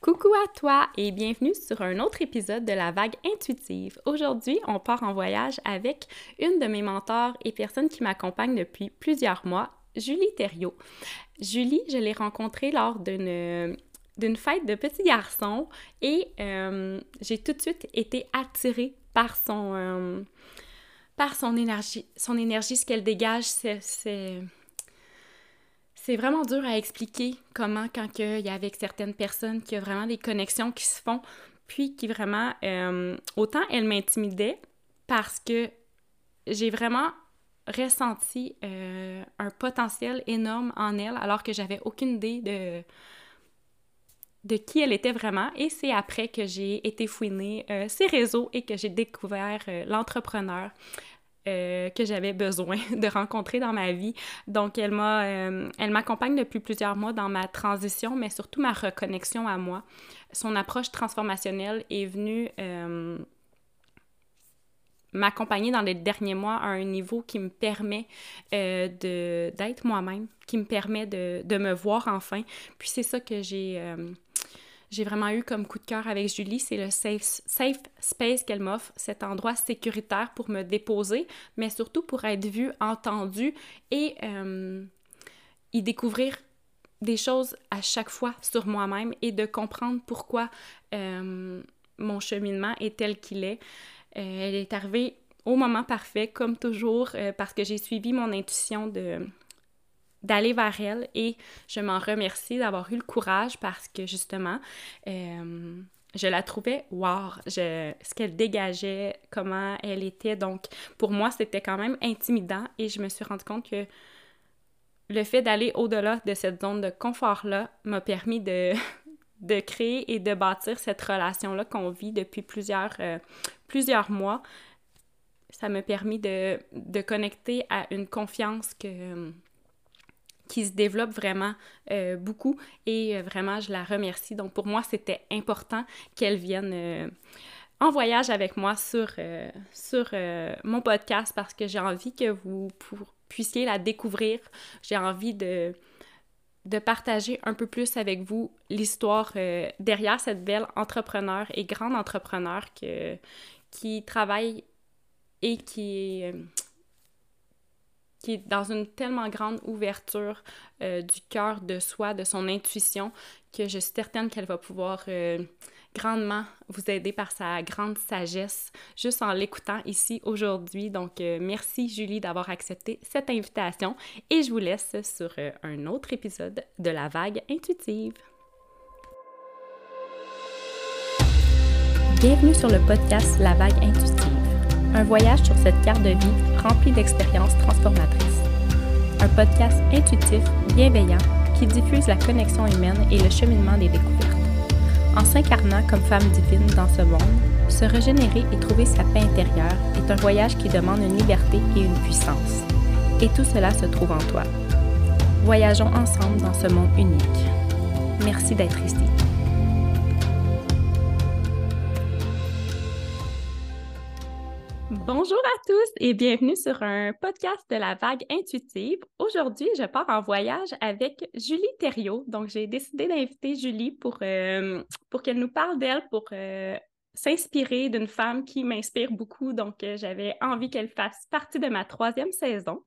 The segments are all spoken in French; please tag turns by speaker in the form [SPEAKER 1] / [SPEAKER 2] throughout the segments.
[SPEAKER 1] Coucou à toi et bienvenue sur un autre épisode de la vague intuitive. Aujourd'hui, on part en voyage avec une de mes mentors et personnes qui m'accompagnent depuis plusieurs mois, Julie Thériault. Julie, je l'ai rencontrée lors d'une d'une fête de petits garçons et euh, j'ai tout de suite été attirée par son euh, par son énergie, son énergie, ce qu'elle dégage, c'est c'est vraiment dur à expliquer comment, quand il y a avec certaines personnes, qu'il y a vraiment des connexions qui se font, puis qui vraiment, euh, autant elle m'intimidait parce que j'ai vraiment ressenti euh, un potentiel énorme en elle alors que j'avais aucune idée de, qui elle était vraiment. Et c'est après que j'ai été fouiner euh, ses réseaux et que j'ai découvert l'entrepreneur euh, que j'avais besoin de rencontrer dans ma vie. Donc, elle m'a, euh, elle m'accompagne depuis plusieurs mois dans ma transition, mais surtout ma reconnexion à moi. Son approche transformationnelle est venue euh, m'accompagner dans les derniers mois à un niveau qui me permet de, d'être moi-même, qui me permet de, de, me voir enfin. Puis c'est ça que j'ai j'ai vraiment eu comme coup de cœur avec Julie, c'est le safe, safe space qu'elle m'offre, cet endroit sécuritaire pour me déposer, mais surtout pour être vue, entendue et euh, y découvrir des choses à chaque fois sur moi-même et de comprendre pourquoi euh, mon cheminement est tel qu'il est. Euh, elle est arrivée au moment parfait, comme toujours, parce que j'ai suivi mon intuition de d'aller vers elle et je m'en remercie d'avoir eu le courage parce que justement, euh, je la trouvais wow, ce qu'elle dégageait, comment elle était. Donc, pour moi, c'était quand même intimidant et je me suis rendu compte que le fait d'aller au-delà de cette zone de confort-là m'a permis de, de créer et de bâtir cette relation-là qu'on vit depuis plusieurs, euh, plusieurs mois. Ça m'a permis de, de connecter à une confiance que qui se développe vraiment euh, beaucoup et euh, vraiment je la remercie. Donc pour moi, c'était important qu'elle vienne euh, en voyage avec moi sur, sur mon podcast parce que j'ai envie que vous puissiez la découvrir. J'ai envie de, de partager un peu plus avec vous l'histoire derrière cette belle entrepreneur et grande entrepreneur que, qui travaille et qui dans une tellement grande ouverture euh, du cœur de soi, de son intuition, que je suis certaine qu'elle va pouvoir euh, grandement vous aider par sa grande sagesse juste en l'écoutant ici aujourd'hui. Donc, euh, merci Julie d'avoir accepté cette invitation et je vous laisse sur un autre épisode de La Vague Intuitive. Bienvenue sur le podcast La Vague Intuitive un voyage sur cette carte de vie remplie d'expériences transformatrices. Un podcast intuitif, bienveillant, qui diffuse la connexion humaine et le cheminement des découvertes. En s'incarnant comme femme divine dans ce monde, se régénérer et trouver sa paix intérieure est un voyage qui demande une liberté et une puissance. Et tout cela se trouve en toi. Voyageons ensemble dans ce monde unique. Merci d'être ici. Bonjour à tous et bienvenue sur un podcast de la vague intuitive. Aujourd'hui, je pars en voyage avec Julie Thériault. Donc, j'ai décidé d'inviter Julie pour, euh, pour qu'elle nous parle d'elle, pour euh, s'inspirer d'une femme qui m'inspire beaucoup. Donc, euh, j'avais envie qu'elle fasse partie de ma troisième saison.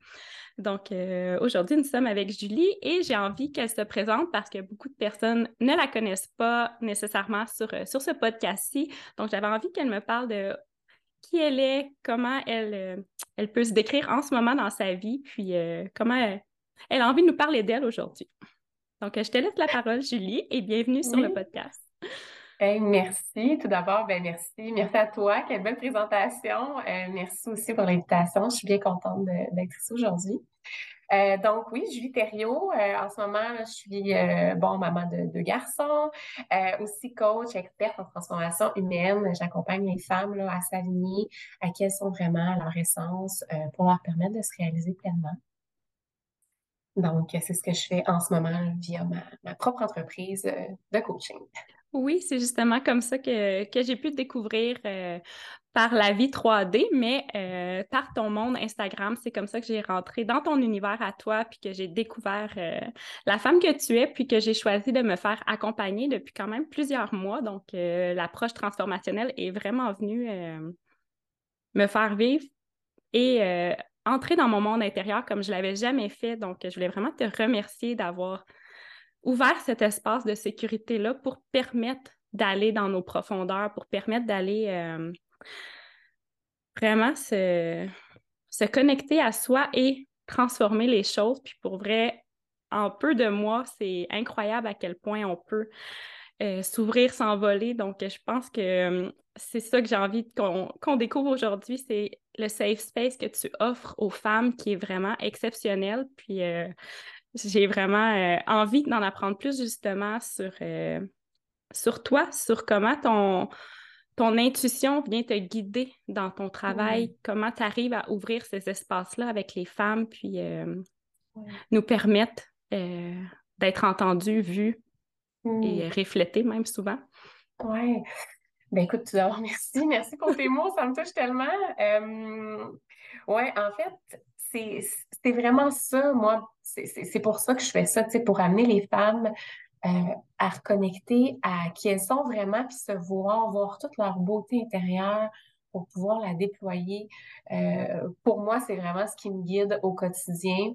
[SPEAKER 1] Donc, aujourd'hui, nous sommes avec Julie et j'ai envie qu'elle se présente parce que beaucoup de personnes ne la connaissent pas nécessairement sur, sur ce podcast-ci. Donc, j'avais envie qu'elle me parle de qui elle est, comment elle, euh, elle peut se décrire en ce moment dans sa vie, puis euh, comment elle, a envie de nous parler d'elle aujourd'hui. Donc, je te laisse la parole, Julie, et bienvenue sur le podcast.
[SPEAKER 2] merci. Tout d'abord, ben merci. Merci à toi. Quelle belle présentation. Euh, merci aussi pour l'invitation. Je suis bien contente d'être ici aujourd'hui. Euh, donc oui, Julie Thériault, euh, en ce moment, je suis euh, bon maman de deux garçons, aussi coach, experte en transformation humaine. J'accompagne les femmes à s'aligner à quelles sont vraiment leur essence pour leur permettre de se réaliser pleinement. Donc, c'est ce que je fais en ce moment via ma, propre entreprise de coaching.
[SPEAKER 1] Oui, c'est justement comme ça que, j'ai pu te découvrir euh, par la vie 3D, mais euh, par ton monde Instagram. C'est comme ça que j'ai rentré dans ton univers à toi, puis que j'ai découvert euh, la femme que tu es, puis que j'ai choisi de me faire accompagner depuis quand même plusieurs mois. Donc, l'approche transformationnelle est vraiment venue me faire vivre et entrer dans mon monde intérieur comme je l'avais jamais fait. Donc, je voulais vraiment te remercier d'avoir ouvert cet espace de sécurité-là pour permettre d'aller dans nos profondeurs, pour permettre d'aller euh, vraiment se, se connecter à soi et transformer les choses. Puis pour vrai, en peu de mois, c'est incroyable à quel point on peut euh, s'ouvrir, s'envoler. Donc, je pense que euh, c'est ça que j'ai envie qu'on découvre aujourd'hui, c'est le safe space que tu offres aux femmes qui est vraiment exceptionnel. Puis, j'ai vraiment euh, envie d'en apprendre plus justement sur, euh, sur toi, sur comment ton, ton intuition vient te guider dans ton travail, comment tu arrives à ouvrir ces espaces-là avec les femmes, puis euh, nous permettre d'être entendus, vus et mmh. reflétés même souvent.
[SPEAKER 2] Oui. Ben écoute, tout d'abord, merci. Merci pour tes mots, ça me touche tellement. oui, en fait, c'est vraiment ça, moi, c'est pour ça que je fais ça, pour amener les femmes euh, à reconnecter à qui elles sont vraiment, puis se voir, voir toute leur beauté intérieure pour pouvoir la déployer. Euh, pour moi, c'est vraiment ce qui me guide au quotidien.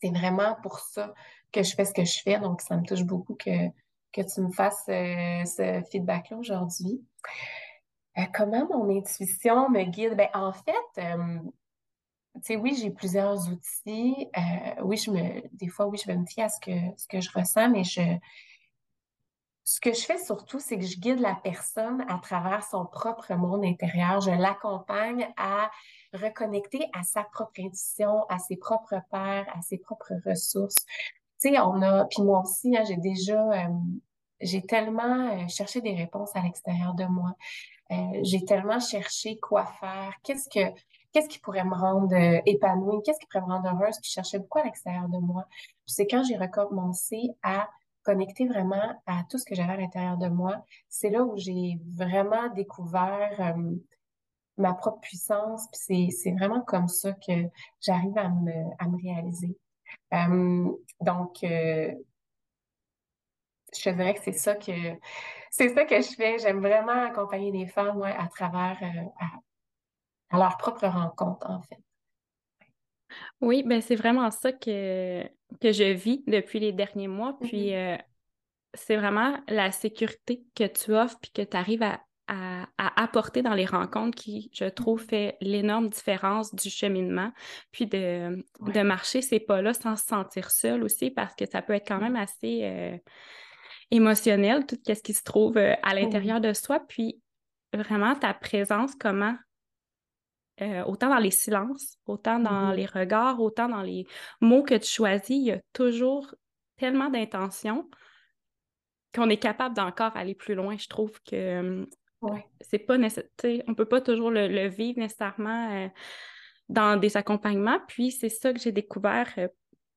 [SPEAKER 2] C'est vraiment pour ça que je fais ce que je fais, donc ça me touche beaucoup que, que tu me fasses euh, ce feedback-là aujourd'hui. comment mon intuition me guide? Ben, en fait, sais, oui, j'ai plusieurs outils. Euh, oui, je me, des fois, oui, je vais me fier à ce que, ce que je ressens, mais je, ce que je fais surtout, c'est que je guide la personne à travers son propre monde intérieur. Je l'accompagne à reconnecter à sa propre intuition, à ses propres pères, à ses propres ressources. Tu sais, on a, puis moi aussi, hein, j'ai déjà, euh, j'ai tellement euh, cherché des réponses à l'extérieur de moi. j'ai tellement cherché quoi faire, qu'est-ce que, qu'est-ce qui pourrait me rendre euh, épanouie, qu'est-ce qui pourrait me rendre heureuse, puis je cherchais beaucoup à l'extérieur de moi. Puis c'est quand j'ai recommencé à connecter vraiment à tout ce que j'avais à l'intérieur de moi, c'est là où j'ai vraiment découvert euh, ma propre puissance, puis c'est vraiment comme ça que j'arrive à me, à me réaliser. Euh, donc, je dirais que c'est ça que c'est ça que je fais. J'aime vraiment accompagner les femmes ouais, à travers leur propre rencontre, en fait.
[SPEAKER 1] Oui, ben c'est vraiment ça que, que je vis depuis les derniers mois. Puis mm-hmm. euh, c'est vraiment la sécurité que tu offres puis que tu arrives à, apporter dans les rencontres qui, je trouve, mm-hmm. fait l'énorme différence du cheminement. Puis de, de marcher ces pas-là sans se sentir seul aussi parce que ça peut être quand même mm-hmm. assez euh, émotionnel, tout ce qui se trouve euh, à l'intérieur de soi. Puis vraiment ta présence, comment euh, autant dans les silences, autant dans mm-hmm. les regards, autant dans les mots que tu choisis, il y a toujours tellement d'intention qu'on est capable d'encore aller plus loin. Je trouve que c'est pas nécessaire. On peut pas toujours le, vivre nécessairement euh, dans des accompagnements. Puis c'est ça que j'ai découvert euh,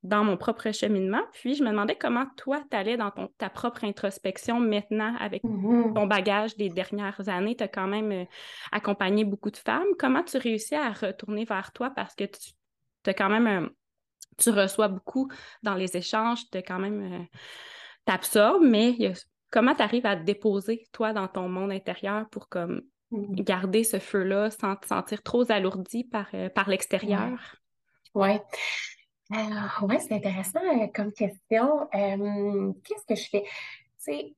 [SPEAKER 1] dans mon propre cheminement. Puis je me demandais comment toi, tu allais dans ton, ta propre introspection maintenant avec mm-hmm. ton bagage des dernières années. Tu as quand même euh, accompagné beaucoup de femmes. Comment tu réussis à retourner vers toi parce que tu as quand même... Euh, tu reçois beaucoup dans les échanges, tu quand même... Euh, t'absorbes, mais comment tu arrives à te déposer, toi, dans ton monde intérieur pour comme mm-hmm. garder ce feu-là sans te sentir trop alourdi par, par l'extérieur?
[SPEAKER 2] Oui. Ouais. Alors, ouais, c'est intéressant euh, comme question. Euh, qu'est-ce que je fais? Tu sais,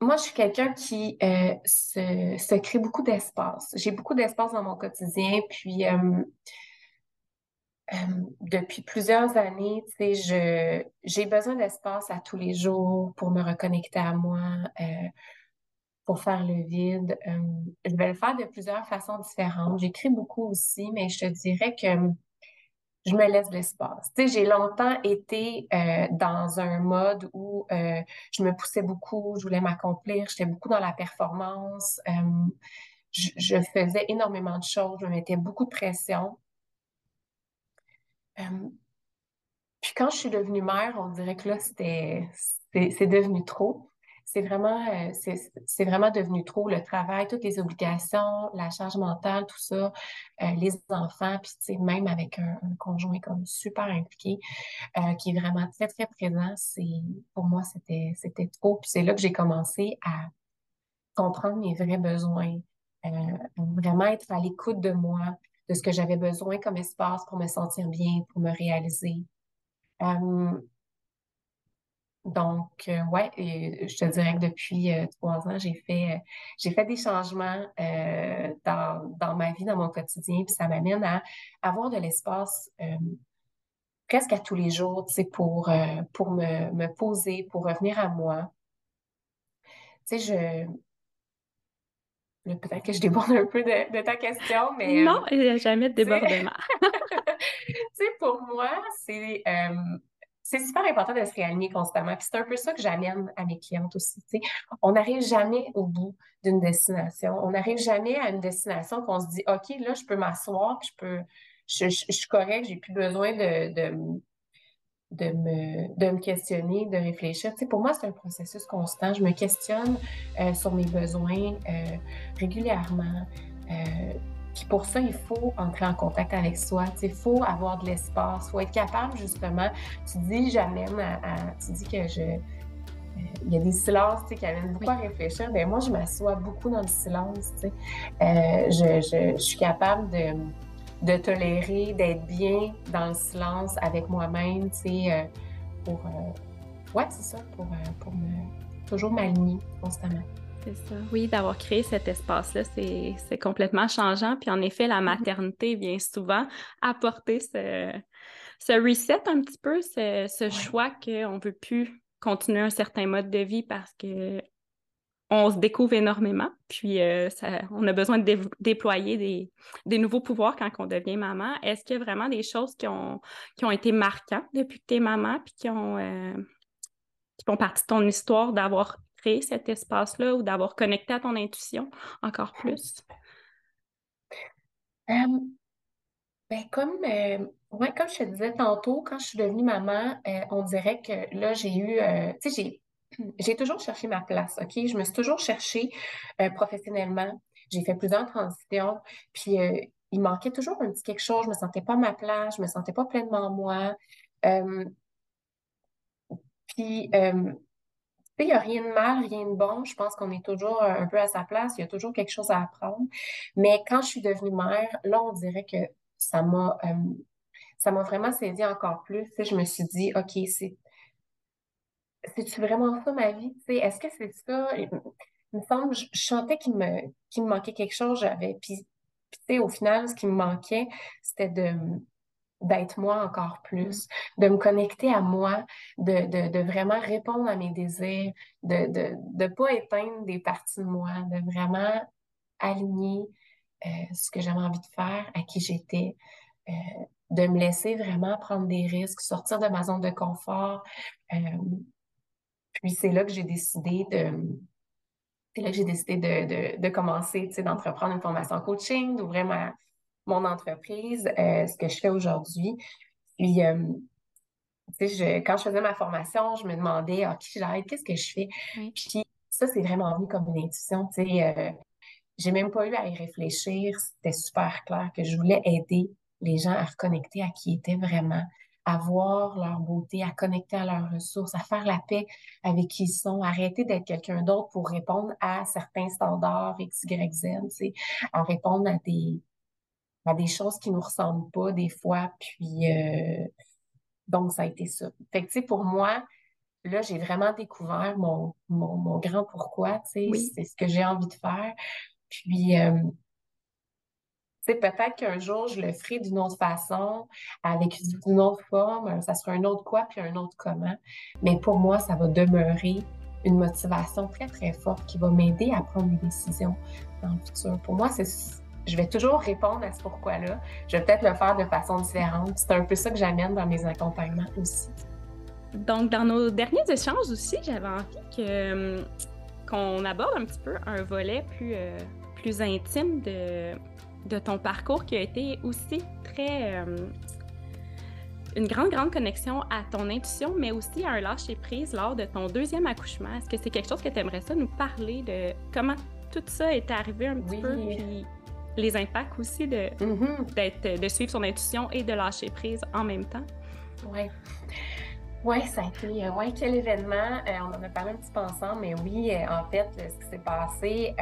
[SPEAKER 2] moi, je suis quelqu'un qui euh, se, se crée beaucoup d'espace. J'ai beaucoup d'espace dans mon quotidien, puis depuis plusieurs années, tu sais, je, j'ai besoin d'espace à tous les jours pour me reconnecter à moi, pour faire le vide. je vais le faire de plusieurs façons différentes. J'écris beaucoup aussi, mais je te dirais que je me laisse l'espace. Tu sais, j'ai longtemps été euh, dans un mode où euh, je me poussais beaucoup, je voulais m'accomplir, j'étais beaucoup dans la performance, euh, je, faisais énormément de choses, je me mettais beaucoup de pression. puis quand je suis devenue mère, on dirait que là, c'était, c'est devenu trop. C'est vraiment, euh, c'est vraiment devenu trop le travail, toutes les obligations, la charge mentale, tout ça, euh, les enfants, puis même avec un, conjoint comme super impliqué, euh, qui est vraiment très, très présent, c'est, pour moi, c'était, trop. Puis c'est là que j'ai commencé à comprendre mes vrais besoins, vraiment être à l'écoute de moi, de ce que j'avais besoin comme espace pour me sentir bien, pour me réaliser. Donc, euh, ouais, je te dirais que depuis euh, trois ans, j'ai fait, euh, j'ai fait des changements dans, dans ma vie, dans mon quotidien, puis ça m'amène à avoir de l'espace presque à tous les jours, tu sais, pour, pour me, me poser, pour revenir à moi. Tu sais, je, Peut-être que je déborde un peu de, ta question, mais...
[SPEAKER 1] Non, il n'y a jamais de débordement.
[SPEAKER 2] tu sais, pour moi, c'est c'est super important de se réaligner constamment. Puis c'est un peu ça que j'amène à mes clientes aussi. On n'arrive jamais au bout d'une destination. On n'arrive jamais à une destination qu'on se dit OK, là, je peux m'asseoir, je peux. Je, suis correct, j'ai plus besoin de, de, me, de me questionner, de réfléchir. pour moi, c'est un processus constant. Je me questionne euh, sur mes besoins euh, régulièrement. Euh, puis pour ça, il faut entrer en contact avec soi. Il faut avoir de l'espace. Il faut être capable, justement. Tu dis, j'amène à, Tu dis que je. Euh, il y a des silences qui amènent beaucoup à réfléchir. Mais moi, je m'assois beaucoup dans le silence. Euh, je, je, je, suis capable de, de tolérer, d'être bien dans le silence avec moi-même, euh, pour. ouais, c'est ça, pour, pour me, toujours m'aligner constamment.
[SPEAKER 1] C'est ça. Oui, d'avoir créé cet espace-là, c'est complètement changeant. Puis en effet, la mm-hmm. maternité vient souvent apporter ce, ce reset un petit peu, ce, ce choix qu'on ne veut plus continuer un certain mode de vie parce que on se découvre énormément, puis euh, ça, on a besoin de déployer des, des, nouveaux pouvoirs quand on devient maman. Est-ce qu'il y a vraiment des choses qui ont, qui ont été marquantes depuis que tu es maman, puis qui ont, euh, qui font partie de ton histoire d'avoir cet espace-là ou d'avoir connecté à ton intuition encore plus?
[SPEAKER 2] ben comme, euh, comme je te disais tantôt, quand je suis devenue maman, euh, on dirait que là, j'ai eu, euh, tu sais, j'ai, j'ai toujours cherché ma place, OK? Je me suis toujours cherchée professionnellement. J'ai fait plusieurs transitions, puis il manquait toujours un petit quelque chose. Je me sentais pas à ma place, je me sentais pas pleinement moi. puis, il n'y a rien de mal, rien de bon. Je pense qu'on est toujours un peu à sa place. Il y a toujours quelque chose à apprendre. Mais quand je suis devenue mère, là, on dirait que ça m'a euh, ça m'a vraiment saisi encore plus. je me suis dit, OK, c'est c'est-tu vraiment ça ma vie? Est-ce que c'est ça? Il me semble, je, je sentais qu'il me, me manquait quelque chose. J'avais, puis, puis au final, ce qui me manquait, c'était de, d'être moi encore plus, de me connecter à moi, de, de, vraiment répondre à mes désirs, de ne pas éteindre des parties de moi, de vraiment aligner euh, ce que j'avais envie de faire, à qui j'étais, euh, de me laisser vraiment prendre des risques, sortir de ma zone de confort. Euh, puis c'est là que j'ai décidé de... C'est là j'ai décidé de, de, de commencer, d'entreprendre une formation coaching, d'ouvrir ma, mon entreprise, euh, ce que je fais aujourd'hui. Puis, euh, tu sais, quand je faisais ma formation, je me demandais, ah, qui j'aide, qu'est-ce que je fais? Puis, ça, c'est vraiment venu comme une intuition, tu sais. Euh, j'ai même pas eu à y réfléchir. C'était super clair que je voulais aider les gens à reconnecter à qui ils étaient vraiment, à voir leur beauté, à connecter à leurs ressources, à faire la paix avec qui ils sont, arrêter d'être quelqu'un d'autre pour répondre à certains standards X, Y, Z, tu sais, à répondre à des, à des choses qui nous ressemblent pas des fois. Puis, euh, donc, ça a été ça. Fait que, tu sais, pour moi, là, j'ai vraiment découvert mon, mon, grand pourquoi, tu sais, c'est ce que j'ai envie de faire. Puis, euh, tu sais, peut-être qu'un jour, je le ferai d'une autre façon, avec une autre forme, ça sera un autre quoi, puis un autre comment. Mais pour moi, ça va demeurer une motivation très, très forte qui va m'aider à prendre des décisions dans le futur. Pour moi, c'est je vais toujours répondre à ce pourquoi-là. Je vais peut-être le faire de façon différente. C'est un peu ça que j'amène dans mes accompagnements aussi.
[SPEAKER 1] Donc, dans nos derniers échanges aussi, j'avais envie que, hum, qu'on aborde un petit peu un volet plus, euh, plus intime de, de ton parcours qui a été aussi très. Hum, une grande, grande connexion à ton intuition, mais aussi à un lâcher-prise lors de ton deuxième accouchement. Est-ce que c'est quelque chose que tu aimerais ça nous parler de comment tout ça est arrivé un petit peu, puis les impacts aussi de, mm-hmm. de suivre son intuition et de lâcher prise en même temps?
[SPEAKER 2] Oui. Oui, ça a été, euh, ouais, quel événement. Euh, on en a parlé un petit peu ensemble, mais oui, euh, en fait, ce qui s'est passé,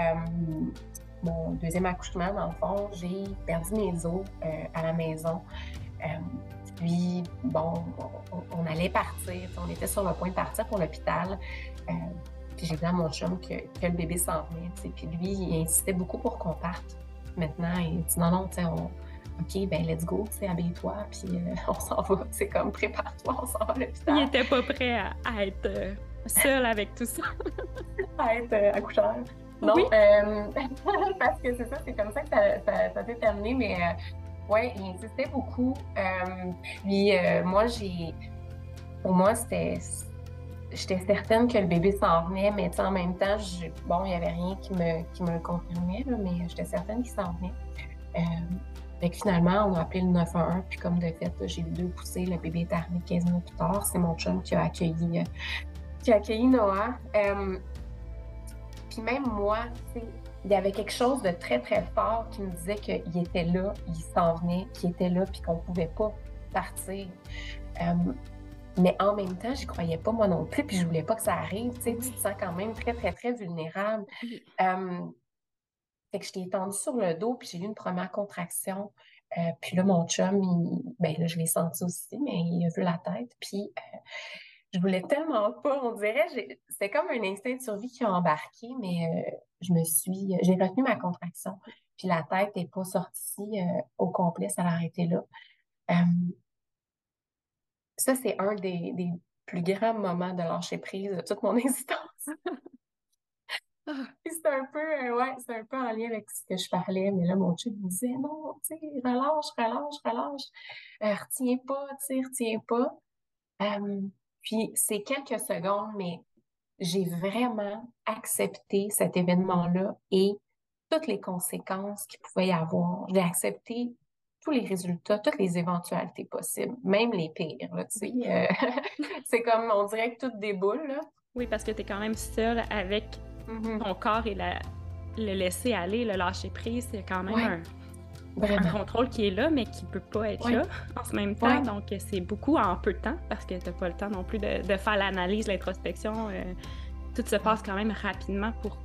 [SPEAKER 2] mon deuxième accouchement, dans le fond, j'ai perdu mes os à la maison. puis, bon, on, allait partir, on était sur le point de partir pour l'hôpital. puis j'ai dit à mon chum que, que le bébé s'en venait, puis lui, il insistait beaucoup pour qu'on parte. Maintenant, il dit non, non, tu sais, on OK, ben let's go, tu sais, habille-toi, puis euh, on s'en va. C'est comme prépare-toi, on s'en va à l'hôpital.
[SPEAKER 1] Il était pas prêt à, être euh, seul avec tout ça.
[SPEAKER 2] à être euh, accoucheur. Non, parce que c'est ça, c'est comme ça que ça, s'est terminé, mais ouais, il insistait beaucoup. puis moi, j'ai. Pour moi, c'était. J'étais certaine que le bébé s'en venait, mais en même temps, bon, il n'y avait rien qui me, qui me le confirmait, mais j'étais certaine qu'il s'en venait. Que finalement, on a appelé le 911, puis comme de fait, j'ai eu deux poussées, le bébé est arrivé 15 minutes plus tard. C'est mon chum qui a accueilli, euh, qui a accueilli Noah. Euh, puis même moi, il y avait quelque chose de très, très fort qui me disait qu'il était là, il s'en venait, qu'il était là, puis qu'on pouvait pas partir. Euh, mais en même temps, j'y croyais pas moi non plus, puis je voulais pas que ça arrive. Tu, sais, tu te sens quand même très, très, très vulnérable. Fait que je t'ai étendue sur le dos, puis j'ai eu une première contraction. Euh, puis là, mon chum, il, ben là, je l'ai senti aussi, mais il a vu la tête. Puis euh, je voulais tellement pas, on dirait, c'était comme un instinct de survie qui a embarqué, mais euh, je me suis, j'ai retenu ma contraction. Puis la tête n'est pas sortie au complet, ça l'a arrêté là. Ça, c'est un des, des, plus grands moments de lâcher prise de toute mon existence. c'est un peu, euh, ouais, c'est un peu en lien avec ce que je parlais, mais là, mon chum me disait, non, tu sais, relâche, relâche, relâche, euh, retiens pas, tu sais, retiens pas. Euh, puis, c'est quelques secondes, mais j'ai vraiment accepté cet événement-là et toutes les conséquences qu'il pouvait y avoir. J'ai accepté tous les résultats, toutes les éventualités possibles, même les pires. tu sais. c'est comme, on dirait que tout déboule. Là.
[SPEAKER 1] Oui, parce que tu es quand même seule avec Mm-hmm. ton corps et le laisser aller, le lâcher prise, c'est quand même un, contrôle qui est là, mais qui peut pas être là en ce même temps. Donc, c'est beaucoup en peu de temps parce que tu n'as pas le temps non plus de, faire l'analyse, l'introspection. Euh, tout se passe quand même rapidement pour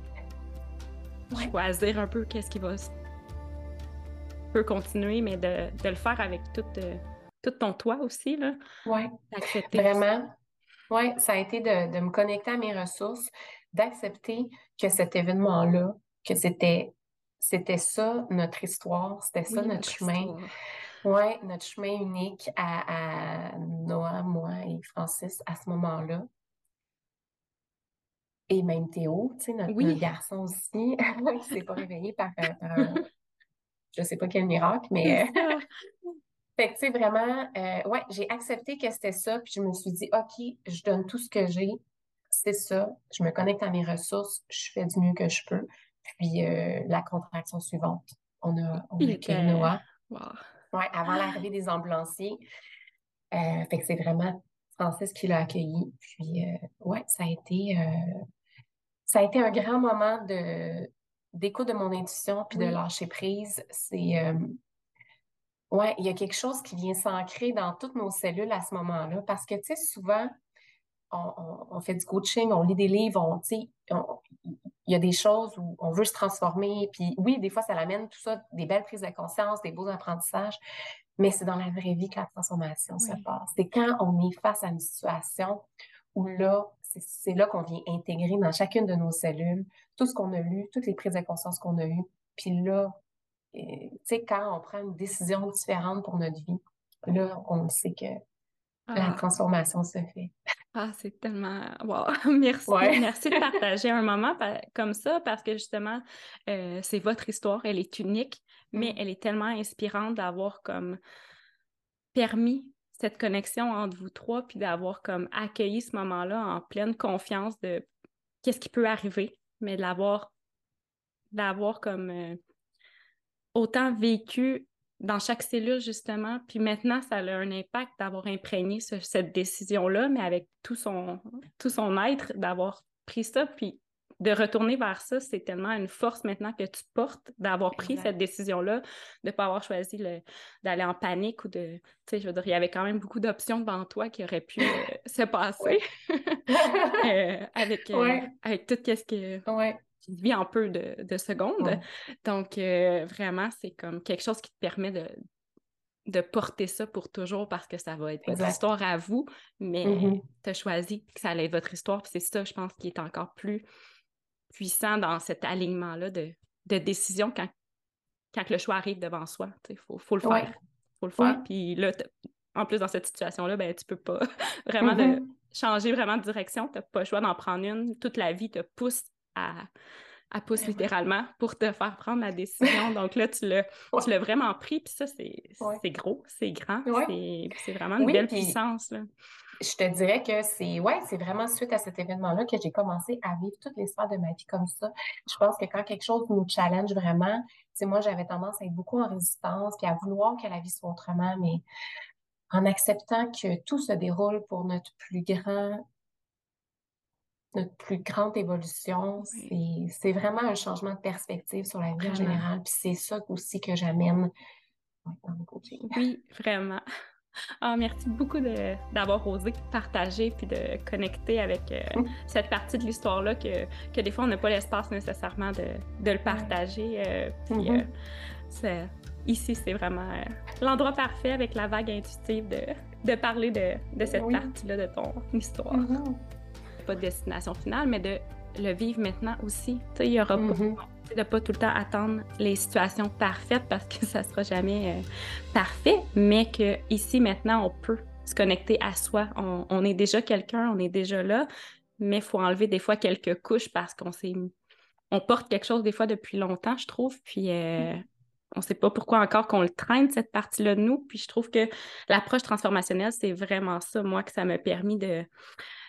[SPEAKER 1] choisir un peu qu'est-ce qui va peut continuer, mais de, le faire avec tout, euh, tout ton toi aussi. Là.
[SPEAKER 2] Oui, vraiment. Oui, ça a été de, de, me connecter à mes ressources, d'accepter que cet événement-là, que c'était c'était ça notre histoire, c'était ça notre, chemin. Oui, notre chemin unique à, Noah, moi et Francis à ce moment-là. Et même Théo, tu sais, notre, garçon aussi, qui s'est pas réveillé par, euh, par un, je sais pas quel miracle, mais fait que, tu sais, vraiment, euh, ouais, j'ai accepté que c'était ça, puis je me suis dit, OK, je donne tout ce que j'ai, c'est ça, je me connecte à mes ressources, je fais du mieux que je peux. Puis euh, la contraction suivante, on a, on a Noah. Ouais, avant l'arrivée des ambulanciers. Euh, fait que c'est vraiment Francis qui l'a accueilli. Puis ouais, ça a été ça a été un grand moment de d'écoute de mon intuition puis de lâcher prise. C'est ouais, il y a quelque chose qui vient s'ancrer dans toutes nos cellules à ce moment-là parce que tu sais souvent on, fait du coaching, on lit des livres, on, il y a des choses où on veut se transformer. Puis oui, des fois, ça l'amène tout ça, des belles prises de conscience, des beaux apprentissages, mais c'est dans la vraie vie que la transformation se passe. C'est quand on est face à une situation où là, c'est là qu'on vient intégrer dans chacune de nos cellules tout ce qu'on a lu, toutes les prises de conscience qu'on a eues. Puis là, euh, tu sais, quand on prend une décision différente pour notre vie, là, on sait que la ah. transformation se fait.
[SPEAKER 1] Ah, c'est tellement. Wow! Merci. Merci de partager un moment comme ça parce que justement, euh, c'est votre histoire, elle est unique, mais mm. elle est tellement inspirante d'avoir comme permis cette connexion entre vous trois, puis d'avoir comme accueilli ce moment-là en pleine confiance de qu'est-ce qui peut arriver, mais de l'avoir, d'avoir comme euh, autant vécu dans chaque cellule, justement. Puis maintenant, ça a un impact d'avoir imprégné cette décision-là, mais avec tout son, tout son être, d'avoir pris ça. De retourner vers ça, c'est tellement une force maintenant que tu portes d'avoir pris cette décision-là, de ne pas avoir choisi d'aller en panique ou de. Tu sais, je veux dire, il y avait quand même beaucoup d'options devant toi qui auraient pu euh, se passer euh, avec, euh, avec tout ce que. Qui vit en peu de, secondes. Donc, vraiment, c'est comme quelque chose qui te permet de, de porter ça pour toujours parce que ça va être votre histoire à vous, mais mm-hmm. tu as choisi que ça allait être votre histoire. c'est ça, je pense, qui est encore plus puissant dans cet alignement-là de, de décision quand, quand le choix arrive devant soi. Il faut, faut, le faire. faut le faire. Puis là, en plus, dans cette situation-là, ben, tu peux pas vraiment de mm-hmm. changer vraiment de direction. Tu n'as pas le choix d'en prendre une. Toute la vie te pousse à, à pousse ben littéralement pour te faire prendre la décision. Donc là, tu l'as, vraiment pris, puis ça, c'est, gros, c'est grand, c'est, vraiment une belle puissance. Là
[SPEAKER 2] je te dirais que c'est ouais, c'est vraiment suite à cet événement-là que j'ai commencé à vivre toutes les sphères de ma vie comme ça. Je pense que quand quelque chose nous challenge vraiment, c'est moi j'avais tendance à être beaucoup en résistance puis à vouloir que la vie soit autrement, mais en acceptant que tout se déroule pour notre plus grand notre plus grande évolution, c'est vraiment un changement de perspective sur la vie en général. Puis c'est ça aussi que j'amène dans le coaching.
[SPEAKER 1] Oui, vraiment. Ah, merci beaucoup d'avoir osé partager puis de connecter avec euh, mm. cette partie de l'histoire-là que, que, des fois, on n'a pas l'espace nécessairement de, de, le partager. Euh, puis, mm-hmm. euh, ici, c'est vraiment l'endroit parfait avec la vague intuitive de, de parler de, de cette partie-là de ton histoire. Mm-hmm. Pas de destination finale, mais de le vivre maintenant aussi. Il y aura pas mm-hmm de pas tout le temps attendre les situations parfaites parce que ça sera jamais euh, parfait, mais que ici maintenant on peut se connecter à soi. On, est déjà quelqu'un, on est déjà là, mais il faut enlever des fois quelques couches parce qu'on s'est on porte quelque chose des fois depuis longtemps, je trouve, puis euh, on ne sait pas pourquoi encore qu'on le traîne, cette partie-là de nous. Puis je trouve que l'approche transformationnelle, c'est vraiment ça, moi, que ça m'a permis de,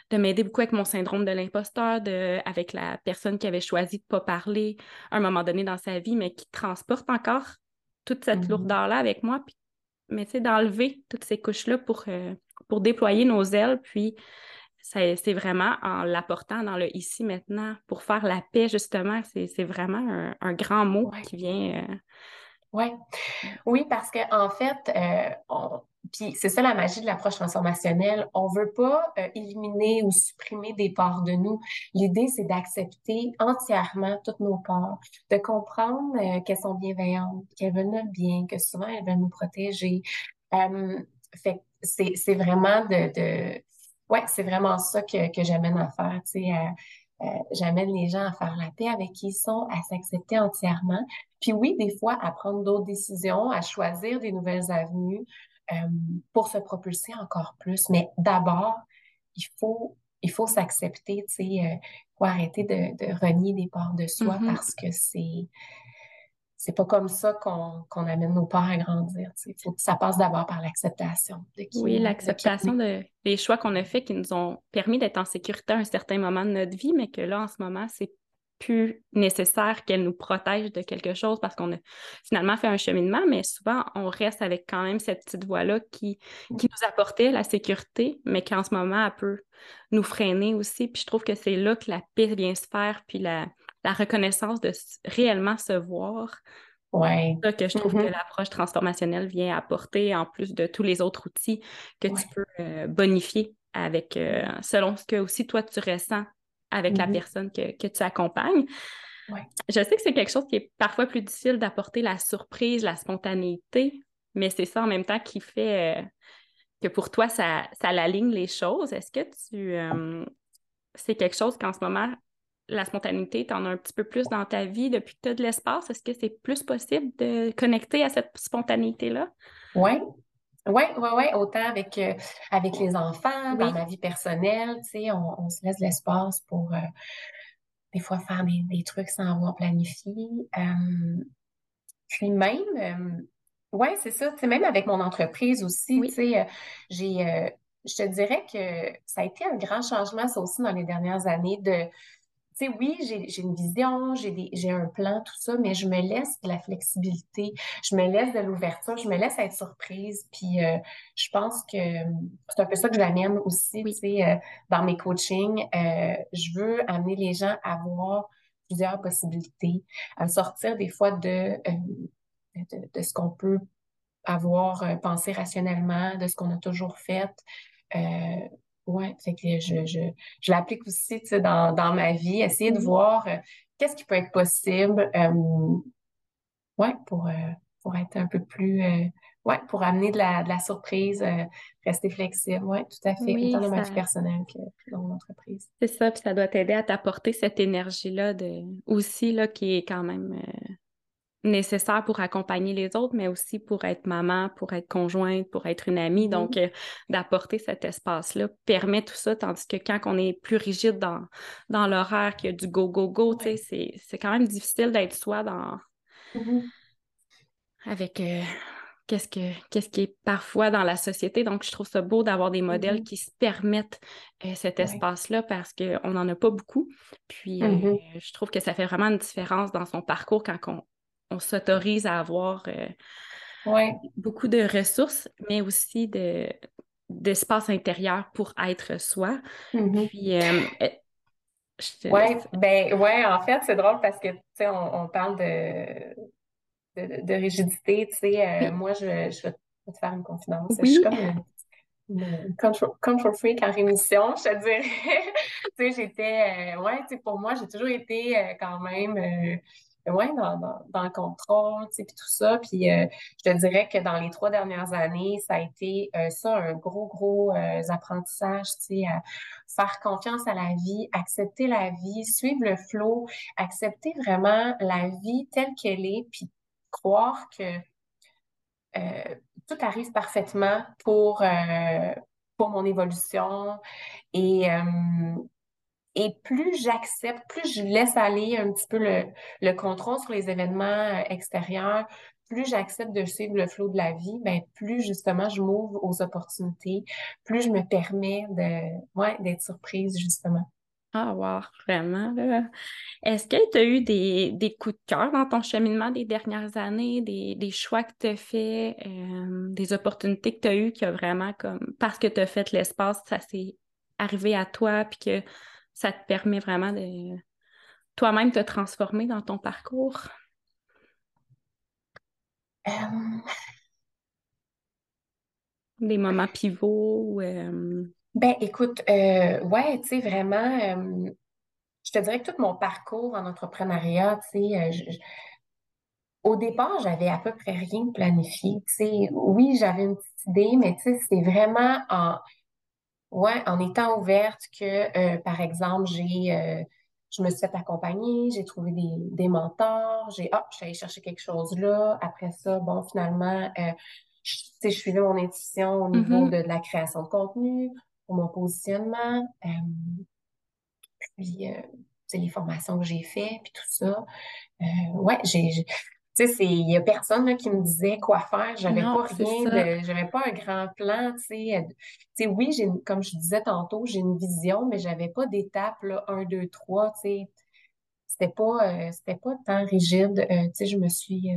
[SPEAKER 1] de m'aider beaucoup avec mon syndrome de l'imposteur, de, avec la personne qui avait choisi de ne pas parler à un moment donné dans sa vie, mais qui transporte encore toute cette mm-hmm. lourdeur-là avec moi. Puis, mais c'est d'enlever toutes ces couches-là pour, euh, pour déployer nos ailes. Puis c'est vraiment en l'apportant dans le ici maintenant pour faire la paix, justement. C'est vraiment un, grand mot qui vient. Euh,
[SPEAKER 2] ouais. Oui, parce qu'en en fait, euh, on, puis c'est ça la magie de l'approche transformationnelle. On veut pas euh, éliminer ou supprimer des parts de nous. L'idée, c'est d'accepter entièrement toutes nos parts, de comprendre euh, qu'elles sont bienveillantes, qu'elles veulent notre bien, que souvent elles veulent nous protéger. Euh, fait c'est, c'est vraiment de, de... ouais, c'est vraiment ça que, que j'amène à faire, tu sais, j'amène les gens à faire la paix avec qui ils sont, à s'accepter entièrement. Puis oui, des fois, à prendre d'autres décisions, à choisir des nouvelles avenues, euh, pour se propulser encore plus. Mais d'abord, il faut, il faut s'accepter, tu sais, euh, faut arrêter de, de, renier des parts de soi mm-hmm. parce que c'est c'est pas comme ça qu'on amène nos parts à grandir. Ça passe d'abord par l'acceptation.
[SPEAKER 1] Oui, l'acceptation de, des choix qu'on a faits qui nous ont permis d'être en sécurité à un certain moment de notre vie, mais que là, en ce moment, c'est plus nécessaire qu'elle nous protège de quelque chose parce qu'on a finalement fait un cheminement, mais souvent on reste avec quand même cette petite voix-là qui, qui nous apportait la sécurité, mais qui en ce moment elle peut nous freiner aussi. Puis je trouve que c'est là que la paix vient se faire, puis la, la reconnaissance de réellement se voir.
[SPEAKER 2] Ouais.
[SPEAKER 1] C'est ça que je trouve que mm-hmm. l'approche transformationnelle vient apporter en plus de tous les autres outils que tu peux euh, bonifier avec euh, selon ce que aussi toi tu ressens avec la mm-hmm. personne que, que tu accompagnes. Je sais que c'est quelque chose qui est parfois plus difficile d'apporter la surprise, la spontanéité, mais c'est ça en même temps qui fait euh, que pour toi, ça, ça l'aligne les choses. Est-ce que tu. Euh, c'est quelque chose qu'en ce moment, la spontanéité, tu en as un petit peu plus dans ta vie depuis que tu as de l'espace? Est-ce que c'est plus possible de connecter à cette spontanéité-là?
[SPEAKER 2] Oui, oui, oui, oui, autant avec, euh, avec les enfants, dans ma vie personnelle, tu sais, on, on se laisse l'espace pour euh, des fois faire des, des, trucs sans avoir planifié. Euh, puis même, ouais, c'est ça, tu sais, même avec mon entreprise aussi, tu sais, j'ai, je te dirais que ça a été un grand changement, ça aussi, dans les dernières années, de sais, oui, j'ai une vision, j'ai un plan, tout ça, mais je me laisse de la flexibilité, je me laisse de l'ouverture, je me laisse être surprise. Puis euh, je pense que c'est un peu ça que j'amène aussi, tu sais, euh, dans mes coachings. Euh, je veux amener les gens à voir plusieurs possibilités, à sortir des fois de, de, de, ce qu'on peut avoir pensé rationnellement, de ce qu'on a toujours fait. Oui, c'est que je, je, je l'applique aussi dans, dans ma vie, essayer de voir euh, qu'est-ce qui peut être possible euh, ouais, pour, euh, pour être un peu plus. ouais, pour amener de la, de la surprise, rester flexible. Oui, tout à fait. autant dans ma vie personnelle que dans mon entreprise.
[SPEAKER 1] C'est ça, puis ça doit t'aider à t'apporter cette énergie-là de... aussi, là, qui est quand même nécessaire pour accompagner les autres, mais aussi pour être maman, pour être conjointe, pour être une amie. Mm-hmm. Donc, euh, d'apporter cet espace-là permet tout ça, tandis que quand on est plus rigide dans, dans l'horaire, qu'il y a du go, go, go, tu sais, c'est quand même difficile d'être soi dans... Mm-hmm. avec euh, qu'est-ce que qu'est-ce qui est parfois dans la société. Donc, je trouve ça beau d'avoir des modèles mm-hmm. qui se permettent euh, cet espace-là parce qu'on n'en a pas beaucoup. Puis, je trouve que ça fait vraiment une différence dans son parcours quand on, on s'autorise à avoir euh, beaucoup de ressources, mais aussi de, d'espace intérieur pour être soi.
[SPEAKER 2] Mm-hmm. Puis, euh, euh, ouais, ben, ouais, en fait, c'est drôle parce que, tu sais, on, parle de, de, rigidité, tu sais, moi, je, je, vais te faire une confidence. Je suis comme une, control, control, freak en rémission, je te dirais. tu sais, j'étais, ouais, tu sais, pour moi, j'ai toujours été quand même ouais, dans, dans, le contrôle, tu sais, puis tout ça. Puis euh, je te dirais que dans les trois dernières années, ça a été euh, ça, un gros, gros euh, apprentissage, tu sais, à faire confiance à la vie, accepter la vie, suivre le flot, accepter vraiment la vie telle qu'elle est, puis croire que tout arrive parfaitement pour, pour mon évolution. Et plus j'accepte, plus je laisse aller un petit peu le, contrôle sur les événements euh, extérieurs, plus j'accepte de suivre le flot de la vie, ben plus justement je m'ouvre aux opportunités, plus je me permets de ouais, d'être surprise justement.
[SPEAKER 1] Ah, wow, vraiment. Est-ce que tu as eu des, coups de cœur dans ton cheminement des dernières années, des, choix que tu as fait, euh, des opportunités que tu as eues qui a vraiment comme, parce que tu as fait l'espace, ça s'est arrivé à toi, puis que ça te permet vraiment de toi-même te transformer dans ton parcours?
[SPEAKER 2] Euh.
[SPEAKER 1] Des moments pivots? Euh...
[SPEAKER 2] Ben, écoute, euh, ouais, tu sais, vraiment, euh, je te dirais que tout mon parcours en entrepreneuriat, tu sais, au départ, j'avais à peu près rien planifié. Tu sais, oui, j'avais une petite idée, mais tu sais, c'était vraiment en Ouais, en étant ouverte que, euh, par exemple, j'ai, euh, je me suis fait accompagner, j'ai trouvé des, des mentors, j'ai, hop, je suis allée chercher quelque chose là. Après ça, bon, finalement, euh, je, je suivais mon intuition au niveau mm-hmm. de, la création de contenu, pour mon positionnement, euh, puis, c'est les formations que j'ai faites, puis tout ça. ouais, j'ai, tu sais, il n'y a personne là, qui me disait quoi faire. J'avais pas rien, j'avais pas un grand plan. Tu sais, oui, comme je disais tantôt, j'ai une vision, mais j'avais pas d'étape, là, un, deux, trois. Tu sais, c'était pas, euh, c'était pas tant rigide. Euh, tu sais, je me suis,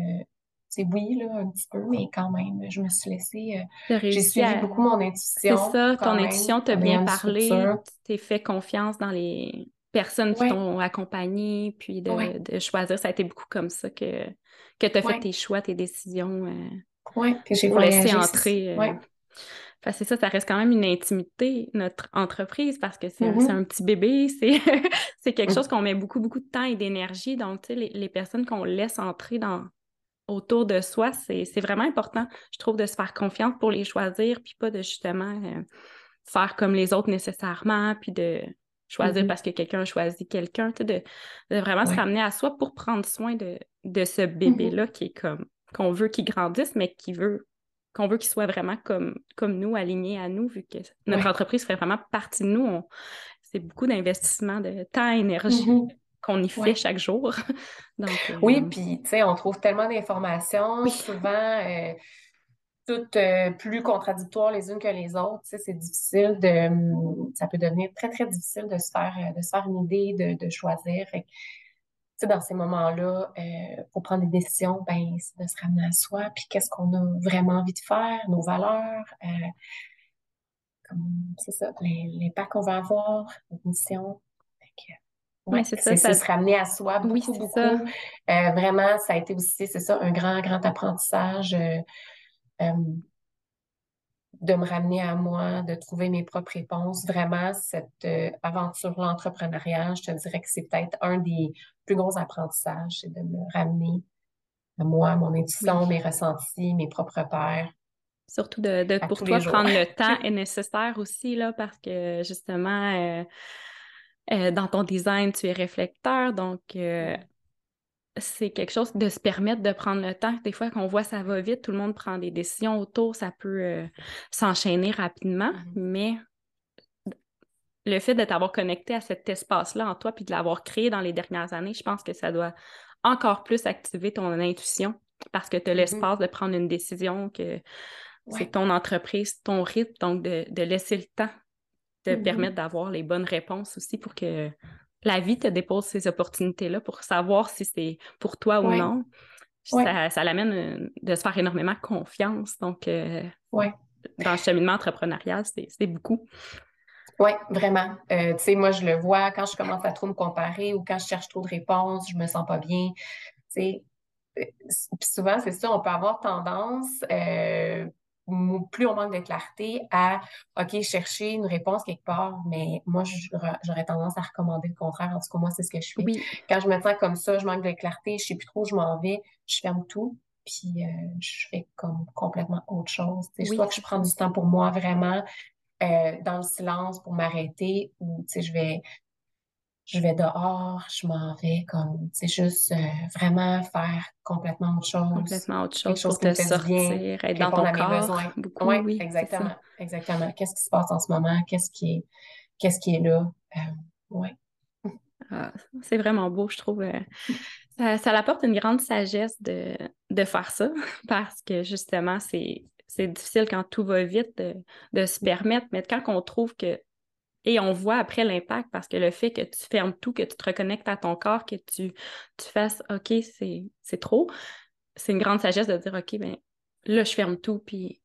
[SPEAKER 2] c'est euh, oui, là, un petit peu, mais quand même, je me suis laissée. j'ai suivi beaucoup mon intuition.
[SPEAKER 1] C'est ça, ton intuition t'a bien parlé. Tu t'es fait confiance dans les personnes qui t'ont accompagné, puis de, de, choisir. Ça a été beaucoup comme ça que que tu as fait tes choix, tes décisions euh,
[SPEAKER 2] ouais, que
[SPEAKER 1] j'ai entrer. Euh, c'est ça, ça reste quand même une intimité, notre entreprise, parce que c'est
[SPEAKER 2] mm-hmm.
[SPEAKER 1] un petit bébé, c'est quelque chose qu'on met beaucoup, beaucoup de temps et d'énergie. Donc, tu sais, les, les, personnes qu'on laisse entrer dans, autour de soi, c'est vraiment important, je trouve, de se faire confiance pour les choisir, puis pas de justement euh, faire comme les autres nécessairement, puis de choisir mm-hmm. parce que quelqu'un a choisi quelqu'un, de, de, vraiment se ramener à soi pour prendre soin de, de ce mm-hmm. bébé-là qui est comme, qu'on veut qu'il grandisse, mais qui veut qu'on veut qu'il soit vraiment comme, comme nous, aligné à nous, vu que notre entreprise fait vraiment partie de nous. c'est beaucoup d'investissement de temps, énergie mm-hmm. qu'on y fait chaque jour.
[SPEAKER 2] Donc, oui, euh, puis, tu sais, on trouve tellement d'informations. Souvent, euh, toutes euh, plus contradictoires les unes que les autres. c'est difficile de, hum, ça peut devenir très, très difficile de se faire, euh, de se faire une idée, de, de choisir. dans ces moments-là, euh, pour prendre des décisions, ben, c'est de se ramener à soi, puis qu'est-ce qu'on a vraiment envie de faire, nos valeurs, c'est ça, l'impact qu'on va avoir, notre mission. Ouais, c'est ça, ça, se ramener à soi beaucoup, beaucoup. vraiment, ça a été aussi, c'est ça, un grand, grand apprentissage. Euh, de me ramener à moi, de trouver mes propres réponses. Vraiment, cette euh, aventure l'entrepreneuriat, je te dirais que c'est peut-être un des plus gros apprentissages, c'est de me ramener à moi, mon intuition, mes ressentis, mes propres pères.
[SPEAKER 1] Surtout de, pour toi, prendre le temps est nécessaire aussi, là, parce que justement, euh, dans ton design, tu es réflecteur, donc c'est quelque chose de se permettre de prendre le temps. Des fois, qu'on voit ça va vite, tout le monde prend des décisions autour, ça peut euh, s'enchaîner rapidement, mm-hmm. mais le fait de t'avoir connecté à cet espace-là en toi puis de l'avoir créé dans les dernières années, je pense que ça doit encore plus activer ton intuition parce que tu as mm-hmm. l'espace de prendre une décision, que c'est ton entreprise, ton rythme, donc de, laisser le temps te mm-hmm. permettre d'avoir les bonnes réponses aussi pour que la vie te dépose ces opportunités-là pour savoir si c'est pour toi ou non. Ça, l'amène euh, de se faire énormément confiance. Donc, euh, dans le cheminement entrepreneurial, c'est beaucoup.
[SPEAKER 2] Oui, vraiment. Euh, tu sais, moi, je le vois quand je commence à trop me comparer ou quand je cherche trop de réponses, je me sens pas bien. Tu sais, souvent, c'est ça, on peut avoir tendance, plus on manque de clarté à, OK, chercher une réponse quelque part, mais moi, j'aurais tendance à recommander le contraire. En tout cas, moi, c'est ce que je fais. Quand je me sens comme ça, je manque de clarté, je sais plus trop, je m'en vais, je ferme tout, puis euh, je fais comme complètement autre chose. Soit que je prends du temps pour moi vraiment euh, dans le silence pour m'arrêter, ou je vais je vais dehors, je m'en vais comme, c'est juste euh, vraiment faire complètement autre chose.
[SPEAKER 1] Complètement autre chose, chose pour te sortir, être dans ton corps. Beaucoup, oui,
[SPEAKER 2] exactement, exactement. Qu'est-ce qui se passe en ce moment? Qu'est-ce qui est, qu'est-ce qui est là? Euh, ouais.
[SPEAKER 1] Ah, c'est vraiment beau, je trouve. Euh, ça, ça apporte une grande sagesse de, de faire ça parce que justement, c'est, c'est difficile quand tout va vite de, de se permettre, mais quand on trouve que et on voit après l'impact parce que le fait que tu fermes tout, que tu te reconnectes à ton corps, que tu, tu fasses OK, c'est trop, c'est une grande sagesse de dire OK, ben là, je ferme tout, puis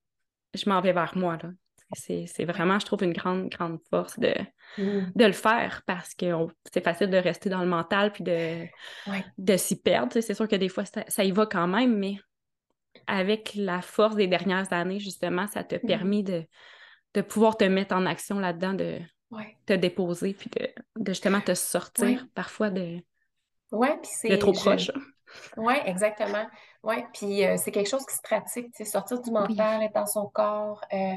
[SPEAKER 1] je m'en vais vers moi. Là. C'est vraiment, je trouve, une grande, grande force de, mmh. de le faire parce que c'est facile de rester dans le mental puis de, de s'y perdre. C'est sûr que des fois, ça, y va quand même, mais avec la force des dernières années, justement, ça t'a mmh. permis de, de pouvoir te mettre en action là-dedans, de, te déposer, puis de, justement te sortir parfois de,
[SPEAKER 2] ouais,
[SPEAKER 1] de trop proche.
[SPEAKER 2] Oui, exactement. Oui, puis euh, c'est quelque chose qui se pratique, sortir du mental, être dans son corps. Euh,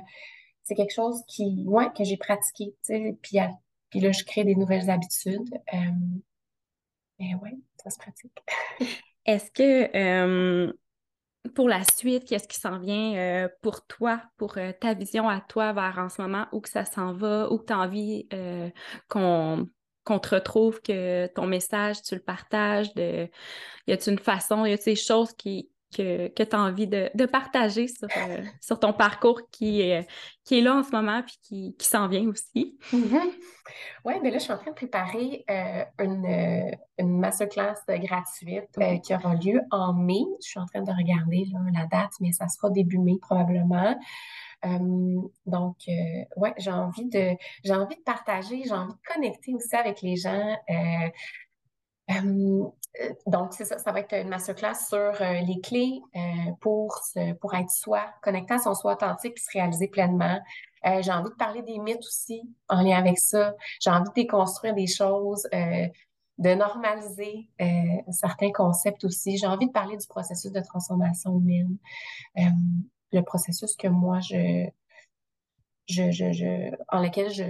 [SPEAKER 2] c'est quelque chose qui, ouais, que j'ai pratiqué, puis, puis là, je crée des nouvelles habitudes. Euh, mais oui, ça se pratique.
[SPEAKER 1] Est-ce que pour la suite, qu'est-ce qui s'en vient euh, pour toi, pour euh, ta vision à toi vers en ce moment, où que ça s'en va, où que tu as envie euh, qu'on te retrouve, que ton message, tu le partages, de... y a-t-il une façon, y a-t-il des choses qui, que, que tu as envie de, partager sur, euh, sur, ton parcours qui est, qui est là en ce moment puis qui, qui s'en vient aussi.
[SPEAKER 2] Oui, mais là, je suis en train de préparer euh, une, euh, une, masterclass gratuite qui aura lieu en mai. Je suis en train de regarder la date, mais ça sera début mai probablement. donc, ouais, j'ai envie de j'ai envie de partager, j'ai envie de connecter aussi avec les gens. Euh, donc, c'est ça, ça va être une masterclass sur euh, les clés euh, pour, pour être soi, connecter à son soi authentique et se réaliser pleinement. j'ai envie de parler des mythes aussi en lien avec ça. J'ai envie de déconstruire des choses, de normaliser certains concepts aussi. J'ai envie de parler du processus de transformation humaine, le processus que moi, je, je, je, je en lequel je,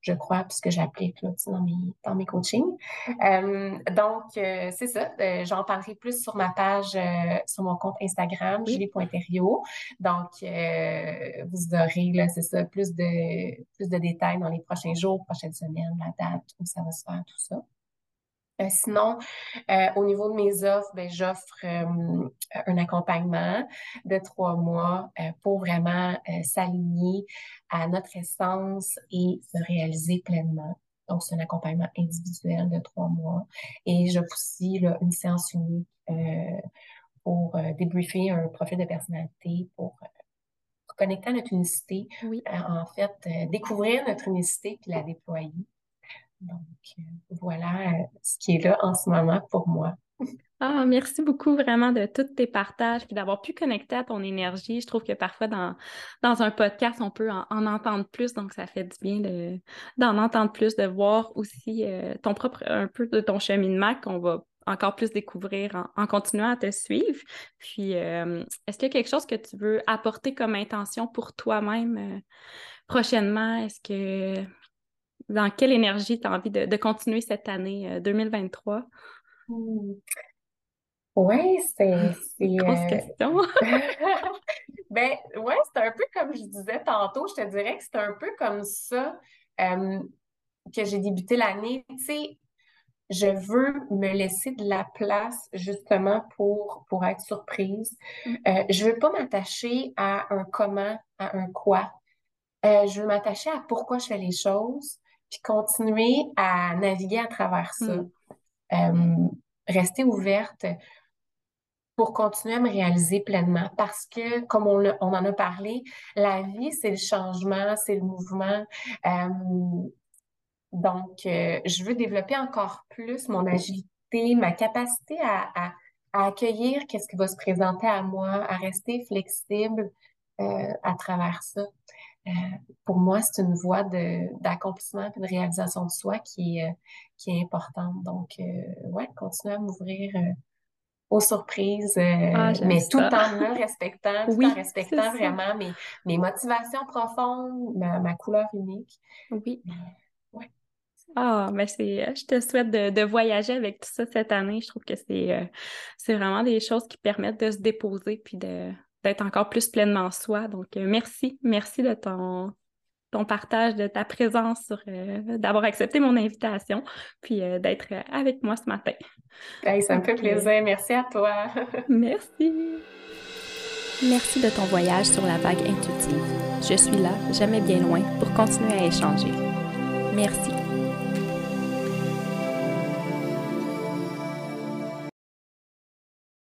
[SPEAKER 2] je crois, puisque j'applique dans, mes, dans mes coachings. Euh, donc, euh, c'est ça. Euh, j'en parlerai plus sur ma page, sur mon compte Instagram, oui. Donc, vous aurez, là, c'est ça, plus de, plus de détails dans les prochains jours, prochaines semaines, la date où ça va se faire, tout ça. Euh, sinon, euh, au niveau de mes offres, ben, j'offre euh, un accompagnement de trois mois pour vraiment s'aligner à notre essence et se réaliser pleinement. Donc, c'est un accompagnement individuel de trois mois. Et j'offre aussi là, une séance unique pour débriefer un profil de personnalité, pour connecter à notre unicité. Oui. en fait, découvrir notre unicité puis la déployer. Donc, euh, voilà euh, ce qui est là en ce moment pour moi.
[SPEAKER 1] Ah, merci beaucoup vraiment de tous tes partages et d'avoir pu connecter à ton énergie. Je trouve que parfois dans, dans un podcast, on peut en, entendre plus, donc ça fait du bien d'en entendre plus, de voir aussi euh, ton propre, un peu de ton cheminement qu'on va encore plus découvrir en, continuant à te suivre. Puis, est-ce qu'il y a quelque chose que tu veux apporter comme intention pour toi-même prochainement? Est-ce que dans quelle énergie tu as envie de, continuer cette année 2023?
[SPEAKER 2] Oui, c'est.
[SPEAKER 1] Grosse euh, question.
[SPEAKER 2] ben, ouais, c'est un peu comme je disais tantôt, je te dirais que c'est un peu comme ça euh, que j'ai débuté l'année. Tu sais, je veux me laisser de la place justement pour, pour être surprise. Mm. Euh, je veux pas m'attacher à un comment, à un quoi. je veux m'attacher à pourquoi je fais les choses puis continuer à naviguer à travers ça. Mm. Euh, rester ouverte pour continuer à me réaliser pleinement parce que, comme on, on en a parlé, la vie, c'est le changement, c'est le mouvement. Euh, donc, euh, je veux développer encore plus mon agilité, ma capacité à, à, à accueillir qu'est-ce qui va se présenter à moi, à rester flexible à travers ça. Euh, pour moi, c'est une voie d'accomplissement et de réalisation de soi qui est, euh, qui est importante. Donc, euh, ouais, continuer à m'ouvrir aux surprises, ah, mais tout en me respectant, tout en respectant vraiment mes, mes, motivations profondes, ma, couleur unique.
[SPEAKER 1] Oui. ouais. Ah, mais c'est, je te souhaite de, de, voyager avec tout ça cette année. Je trouve que c'est, c'est vraiment des choses qui permettent de se déposer puis de, d'être encore plus pleinement soi. Donc, euh, merci. Merci de ton, ton partage, de ta présence, sur, euh, d'avoir accepté mon invitation, puis euh, d'être avec moi ce matin.
[SPEAKER 2] ça me fait plaisir. Merci à toi.
[SPEAKER 1] merci. Merci de ton voyage sur la vague intuitive. Je suis là, jamais bien loin, pour continuer à échanger. Merci.